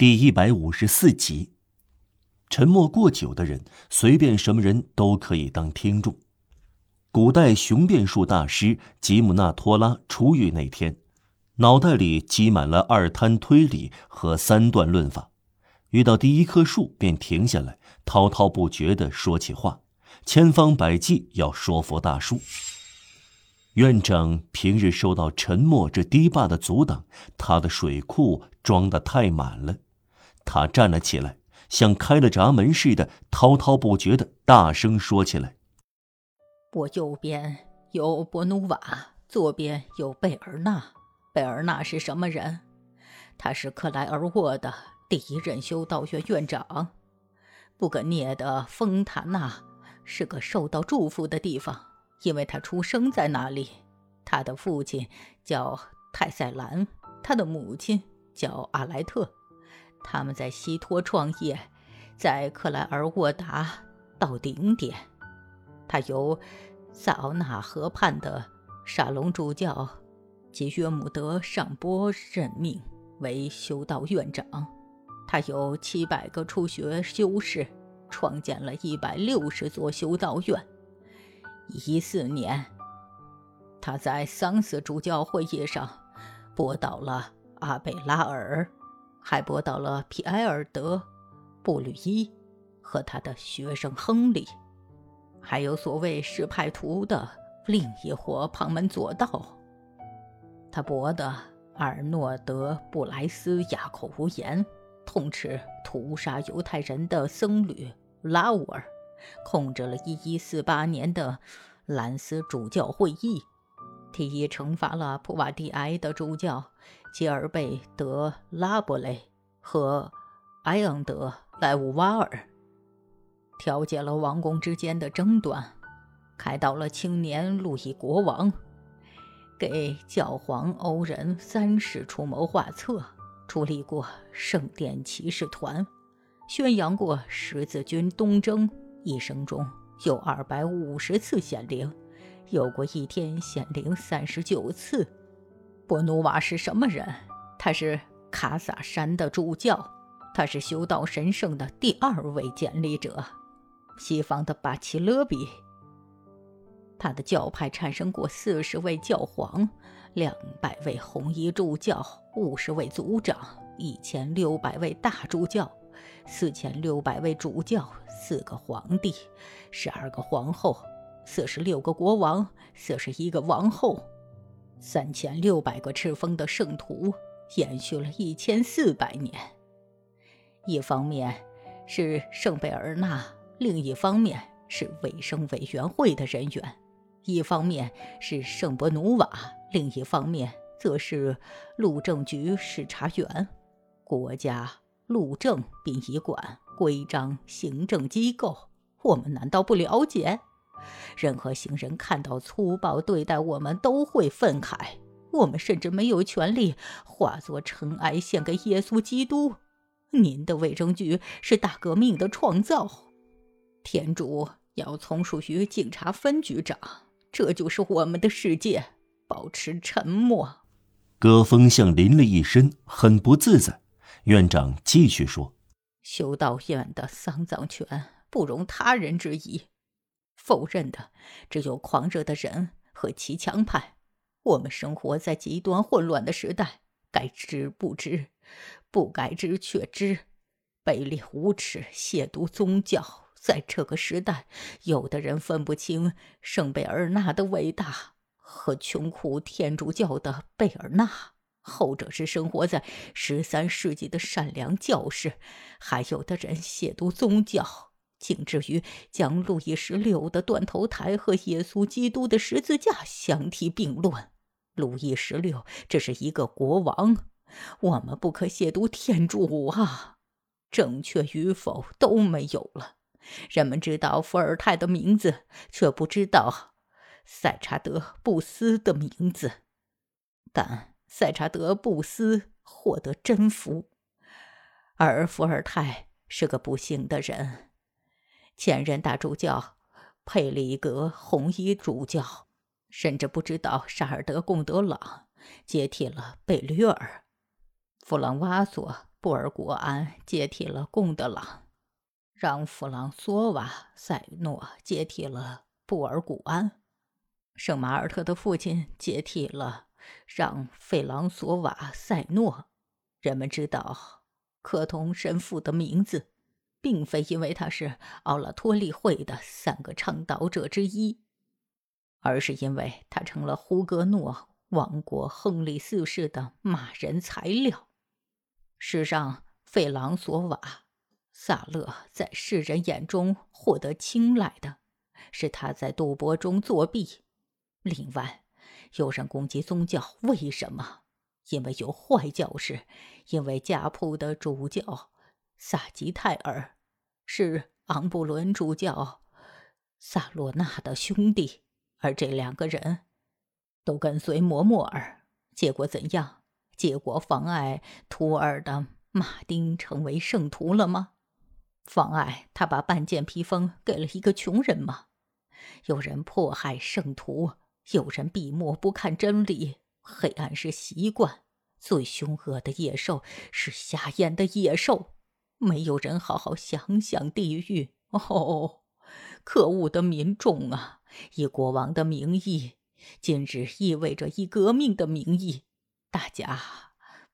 第一百五十四集。沉默过久的人，随便什么人都可以当听众。古代雄辩术大师吉姆纳托拉出狱那天，脑袋里积满了二摊推理和三段论法，遇到第一棵树便停下来，滔滔不绝地说起话，千方百计要说服大树。院长平日受到沉默这堤坝的阻挡，他的水库装得太满了。他站了起来，像开了闸门似的，滔滔不绝的大声说起来：“我右边有博努瓦，左边有贝尔纳。贝尔纳是什么人？他是克莱尔沃的第一任修道院院长。布格涅的丰塔纳是个受到祝福的地方。”因为他出生在那里，他的父亲叫泰塞兰，他的母亲叫阿莱特，他们在西托创业，在克莱尔沃达到顶点。他由萨奥纳河畔的沙龙主教及约姆德尚波任命为修道院长。他有七百个初学修士，创建了一百六十座修道院。一四年，他在桑斯主教会议上驳倒了阿贝拉尔，还驳倒了皮埃尔德布吕伊和他的学生亨利，还有所谓史派图的另一伙旁门左道。他驳得尔诺德布莱斯哑口无言，痛斥屠杀犹太人的僧侣拉乌尔。控制了1148年的兰斯主教会议，提议惩罚了普瓦蒂埃的主教吉尔贝德拉伯雷和埃昂德莱乌瓦尔，调解了王公之间的争端，开导了青年路易国王，给教皇欧仁三世出谋划策，处理过圣殿骑士团，宣扬过十字军东征。一生中有二百五十次显灵，有过一天显灵三十九次。波努瓦是什么人？他是卡萨山的主教，他是修道神圣的第二位建立者，西方的巴奇勒比。他的教派产生过四十位教皇，两百位红衣主教，五十位族长，一千六百位大主教。四千六百位主教，四个皇帝，十二个皇后，四十六个国王，四十一个王后，三千六百个赤峰的圣徒，延续了一千四百年。一方面是圣贝尔纳，另一方面是卫生委员会的人员；一方面是圣伯努瓦，另一方面则是路政局视察员，国家。路政、殡仪馆、规章、行政机构，我们难道不了解？任何行人看到粗暴对待我们，都会愤慨。我们甚至没有权利化作尘埃献给耶稣基督。您的卫生局是大革命的创造，天主要从属于警察分局长。这就是我们的世界。保持沉默。戈峰像淋了一身，很不自在。院长继续说：“修道院的丧葬权不容他人质疑，否认的只有狂热的人和骑墙派。我们生活在极端混乱的时代，该知不知，不该知却知，卑劣无耻，亵渎宗教。在这个时代，有的人分不清圣贝尔纳的伟大和穷苦天主教的贝尔纳。”后者是生活在十三世纪的善良教士，还有的人亵渎宗教，竟至于将路易十六的断头台和耶稣基督的十字架相提并论。路易十六这是一个国王，我们不可亵渎天主啊！正确与否都没有了。人们知道伏尔泰的名字，却不知道塞查德布斯的名字，但。塞查德布斯获得真福，而伏尔泰是个不幸的人。前任大主教佩里格红衣主教甚至不知道沙尔德贡德朗接替了贝吕尔。弗朗瓦索布尔古安接替了贡德朗，让弗朗索瓦塞诺接替了布尔古安，圣马尔特的父亲接替了让费朗索瓦塞诺。人们知道科通神父的名字，并非因为他是奥拉托利会的三个倡导者之一，而是因为他成了胡格诺王国亨利四世的骂人材料。世上费朗索瓦萨勒在世人眼中获得青睐的，是他在赌博中作弊。另外，有人攻击宗教，为什么？因为有坏教士，因为家谱的主教萨吉泰尔是昂布伦主教萨洛纳的兄弟，而这两个人都跟随摩莫尔，结果怎样？结果妨碍图尔的马丁成为圣徒了吗？妨碍他把半件披风给了一个穷人吗？有人迫害圣徒，有人闭目不看真理。黑暗是习惯，最凶恶的野兽是瞎眼的野兽。没有人好好想想地狱。哦，可恶的民众啊！以国王的名义，今日意味着以革命的名义。大家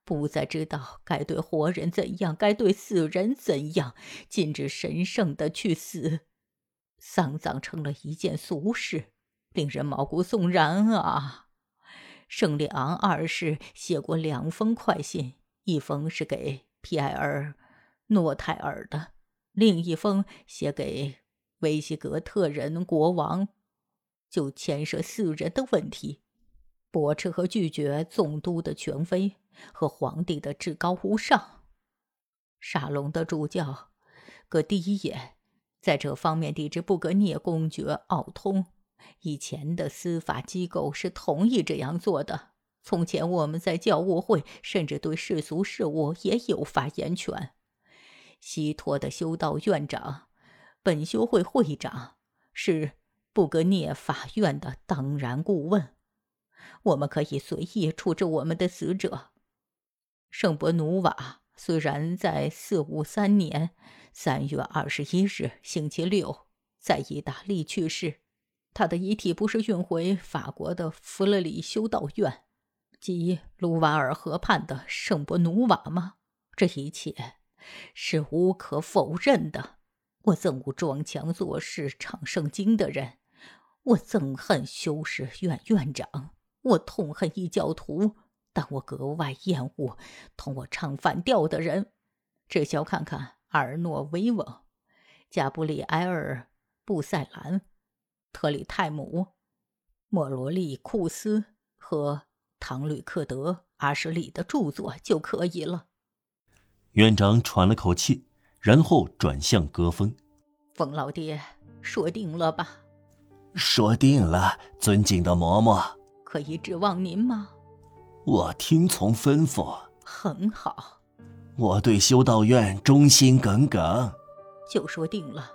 不再知道该对活人怎样，该对死人怎样，禁止神圣的去死，丧葬成了一件俗事，令人毛骨悚然啊！圣利昂二世写过两封快信，一封是给皮埃尔·诺泰尔的，另一封写给维西格特人国王，就牵涉死人的问题。驳斥和拒绝总督的权威和皇帝的至高无上。沙龙的主教格第一眼在这方面抵制布格涅公爵奥通。以前的司法机构是同意这样做的。从前我们在教务会甚至对世俗事务也有发言权。西托的修道院长、本修会会长是布格涅法院的当然顾问。我们可以随意处置我们的死者。圣伯努瓦虽然在四五三年三月二十一日星期六在意大利去世，他的遗体不是运回法国的弗勒里修道院，即卢瓦尔河畔的圣伯努瓦吗？这一切是无可否认的。我憎恶装腔作势唱圣经的人，我憎恨修士院院长。我痛恨异教徒，但我格外厌恶同我唱反调的人。只需要看看阿尔诺维翁、加布里埃尔·布塞兰、特里泰姆、莫罗利库斯和唐吕克德·阿什里的著作就可以了。院长喘了口气，然后转向戈峰：“冯老爹，说定了吧？”“说定了，尊敬的嬷嬷。”可以指望您吗？我听从吩咐。很好。我对修道院忠心耿耿。就说定了。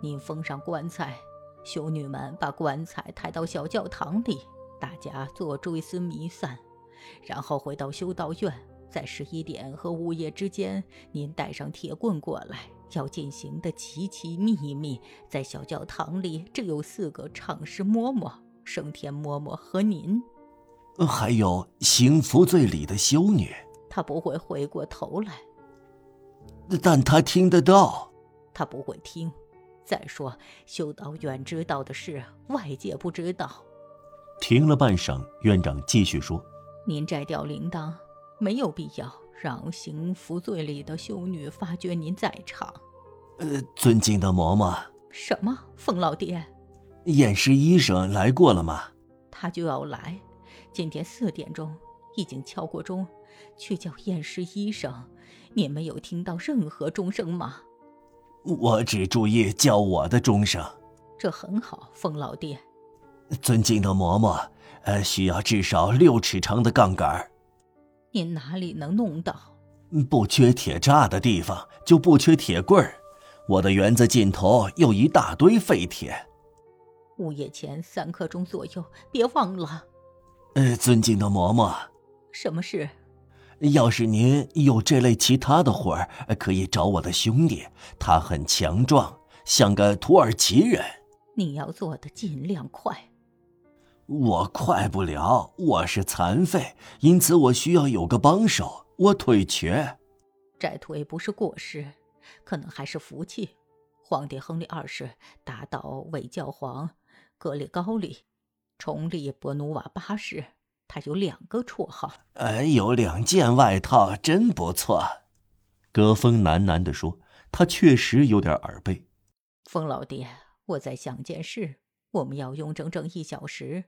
您封上棺材，修女们把棺材抬到小教堂里，大家做追思弥散，然后回到修道院。在十一点和午夜之间，您带上铁棍过来。要进行的极其秘密，在小教堂里只有四个唱诗嬷嬷。升天嬷嬷和您，还有行服罪礼的修女，她不会回过头来，但她听得到。她不会听。再说，修道院知道的事，外界不知道。停了半晌，院长继续说：“您摘掉铃铛，没有必要让行服罪里的修女发觉您在场。”呃，尊敬的嬷嬷。什么，冯老爹？验尸医生来过了吗？他就要来，今天四点钟，已经敲过钟，去叫验尸医生。你没有听到任何钟声吗？我只注意叫我的钟声。这很好，冯老爹。尊敬的嬷嬷，呃，需要至少六尺长的杠杆。您哪里能弄到？不缺铁栅的地方，就不缺铁棍儿。我的园子尽头有一大堆废铁。午夜前三刻钟左右，别忘了。呃，尊敬的嬷嬷，什么事？要是您有这类其他的活儿，可以找我的兄弟，他很强壮，像个土耳其人。你要做的尽量快。我快不了，我是残废，因此我需要有个帮手。我腿瘸。摘腿不是过失，可能还是福气。皇帝亨利二世打倒伪教皇格里高利，重立伯努瓦八世。他有两个绰号，哎，有两件外套，真不错。格风喃喃地说：“他确实有点耳背。”风老爹，我在想件事，我们要用整整一小时，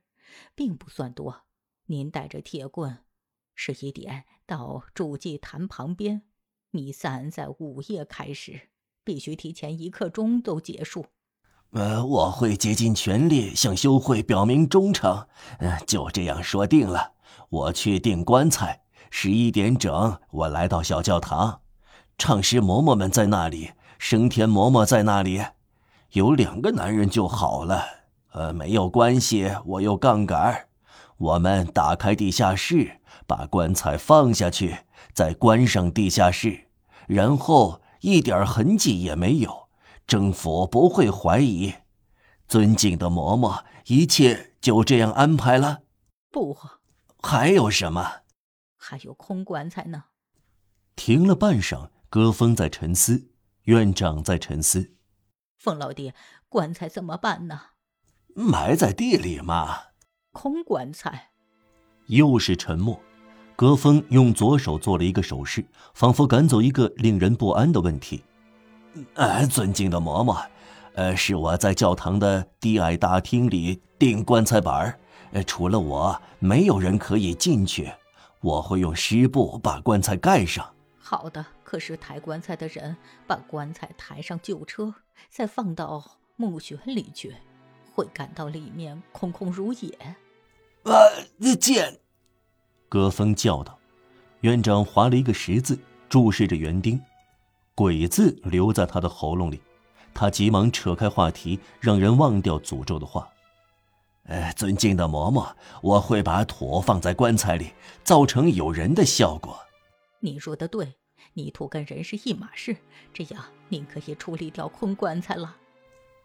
并不算多。您带着铁棍，十一点到主祭坛旁边，弥散在午夜开始，必须提前一刻钟都结束。呃，我会竭尽全力向修会表明忠诚。嗯，就这样说定了。我去订棺材，十一点整，我来到小教堂。唱诗嬷嬷们在那里，升天嬷嬷在那里，有两个男人就好了。呃，没有关系，我有杠杆。我们打开地下室，把棺材放下去，再关上地下室，然后一点痕迹也没有。政府不会怀疑，尊敬的嬷嬷，一切就这样安排了。不，还有什么？还有空棺材呢。停了半晌，戈峰在沉思，院长在沉思。冯老爹，棺材怎么办呢？埋在地里嘛。空棺材。又是沉默。戈峰用左手做了一个手势，仿佛赶走一个令人不安的问题。呃，尊敬的嬷嬷，呃，是我在教堂的低矮大厅里钉棺材板呃，除了我，没有人可以进去。我会用湿布把棺材盖上。好的，可是抬棺材的人把棺材抬上旧车，再放到墓穴里去，会感到里面空空如也。呃，剑！戈峰叫道。院长划了一个十字，注视着园丁。鬼字留在他的喉咙里，他急忙扯开话题，让人忘掉诅咒的话。呃，尊敬的嬷嬷，我会把土放在棺材里，造成有人的效果。你说的对，泥土跟人是一码事，这样您可以处理掉空棺材了。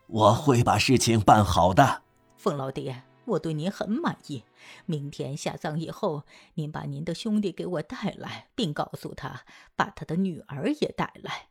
我会把事情办好的，冯老爹，我对您很满意。明天下葬以后，您把您的兄弟给我带来，并告诉他把他的女儿也带来。